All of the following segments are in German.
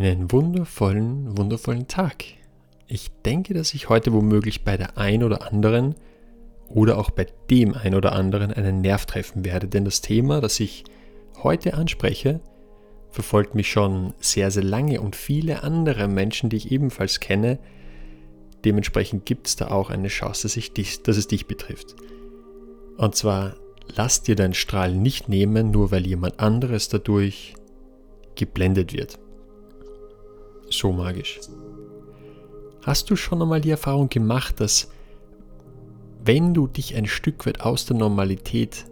Einen wundervollen, wundervollen Tag. Ich denke, dass ich heute womöglich bei der ein oder anderen oder auch bei dem ein oder anderen einen Nerv treffen werde, denn das Thema, das ich heute anspreche, verfolgt mich schon sehr, sehr lange und viele andere Menschen, die ich ebenfalls kenne. Dementsprechend gibt es da auch eine Chance, dass, ich dich, dass es dich betrifft. Und zwar, lass dir deinen Strahl nicht nehmen, nur weil jemand anderes dadurch geblendet wird. So magisch. Hast du schon einmal die Erfahrung gemacht, dass wenn du dich ein Stück weit aus der Normalität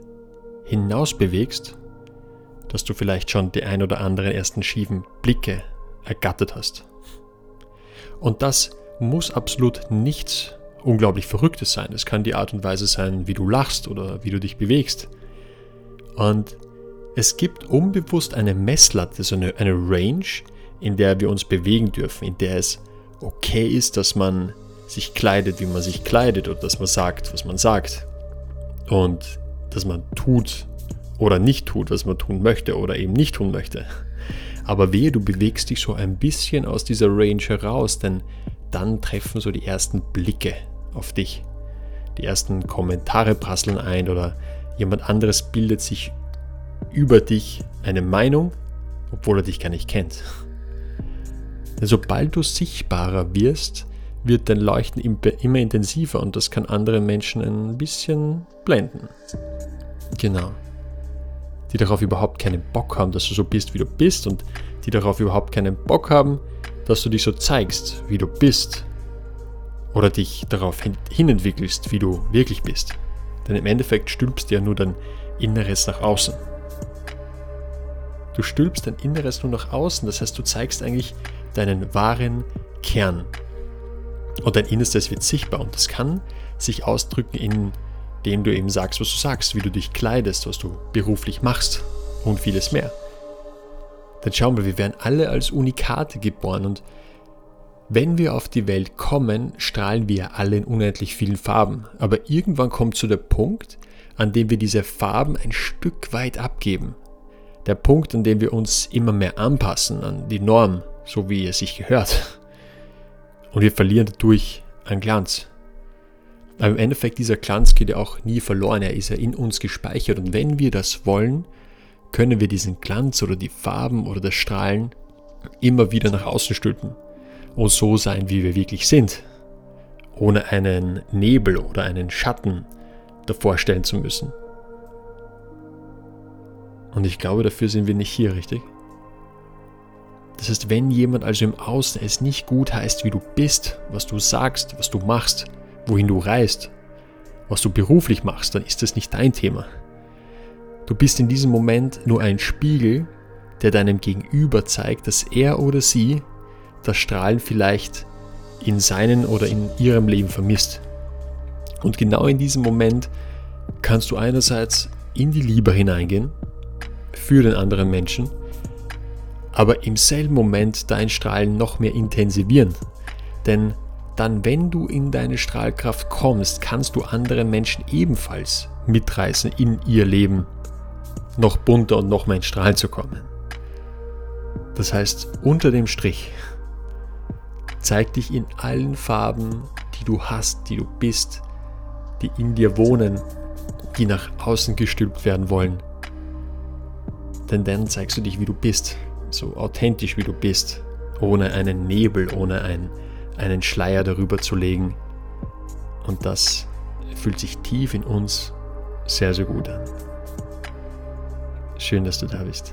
hinaus bewegst, dass du vielleicht schon die ein oder anderen ersten schiefen Blicke ergattert hast. Und das muss absolut nichts unglaublich Verrücktes sein. Es kann die Art und Weise sein, wie du lachst oder wie du dich bewegst. Und es gibt unbewusst eine Messlatte, so eine, eine Range, in der wir uns bewegen dürfen, in der es okay ist, dass man sich kleidet, wie man sich kleidet oder dass man sagt, was man sagt. Und dass man tut oder nicht tut, was man tun möchte oder eben nicht tun möchte. Aber wehe, du bewegst dich so ein bisschen aus dieser Range heraus, denn dann treffen so die ersten Blicke auf dich. Die ersten Kommentare prasseln ein oder jemand anderes bildet sich über dich eine Meinung, obwohl er dich gar nicht kennt. Denn sobald du sichtbarer wirst, wird dein Leuchten immer intensiver und das kann andere Menschen ein bisschen blenden. Genau. Die darauf überhaupt keinen Bock haben, dass du so bist, wie du bist und die darauf überhaupt keinen Bock haben, dass du dich so zeigst, wie du bist. Oder dich darauf hinentwickelst, wie du wirklich bist. Denn im Endeffekt stülpst du ja nur dein Inneres nach außen. Du stülpst dein Inneres nur nach außen, das heißt, du zeigst eigentlich deinen wahren Kern. Und dein Innerstes wird sichtbar und das kann sich ausdrücken, indem du eben sagst, was du sagst, wie du dich kleidest, was du beruflich machst und vieles mehr. Dann schauen wir, wir werden alle als Unikate geboren und wenn wir auf die Welt kommen, strahlen wir alle in unendlich vielen Farben. Aber irgendwann kommt zu der Punkt, an dem wir diese Farben ein Stück weit abgeben. Der Punkt, an dem wir uns immer mehr anpassen an die Norm, so wie es sich gehört. Und wir verlieren dadurch an Glanz. Aber im Endeffekt, dieser Glanz geht ja auch nie verloren, er ist ja in uns gespeichert. Und wenn wir das wollen, können wir diesen Glanz oder die Farben oder das Strahlen immer wieder nach außen stülpen und so sein, wie wir wirklich sind, ohne einen Nebel oder einen Schatten davor stellen zu müssen. Und ich glaube, dafür sind wir nicht hier, richtig? Das heißt, wenn jemand also im Außen es nicht gut heißt, wie du bist, was du sagst, was du machst, wohin du reist, was du beruflich machst, dann ist das nicht dein Thema. Du bist in diesem Moment nur ein Spiegel, der deinem Gegenüber zeigt, dass er oder sie das Strahlen vielleicht in seinen oder in ihrem Leben vermisst. Und genau in diesem Moment kannst du einerseits in die Liebe hineingehen für den anderen Menschen aber im selben Moment dein Strahlen noch mehr intensivieren. Denn dann, wenn du in deine Strahlkraft kommst, kannst du andere Menschen ebenfalls mitreißen in ihr Leben, noch bunter und noch mehr in Strahlen zu kommen. Das heißt, unter dem Strich, zeig dich in allen Farben, die du hast, die du bist, die in dir wohnen, die nach außen gestülpt werden wollen. Denn dann zeigst du dich, wie du bist so authentisch wie du bist, ohne einen Nebel, ohne ein, einen Schleier darüber zu legen. Und das fühlt sich tief in uns sehr, sehr gut an. Schön, dass du da bist.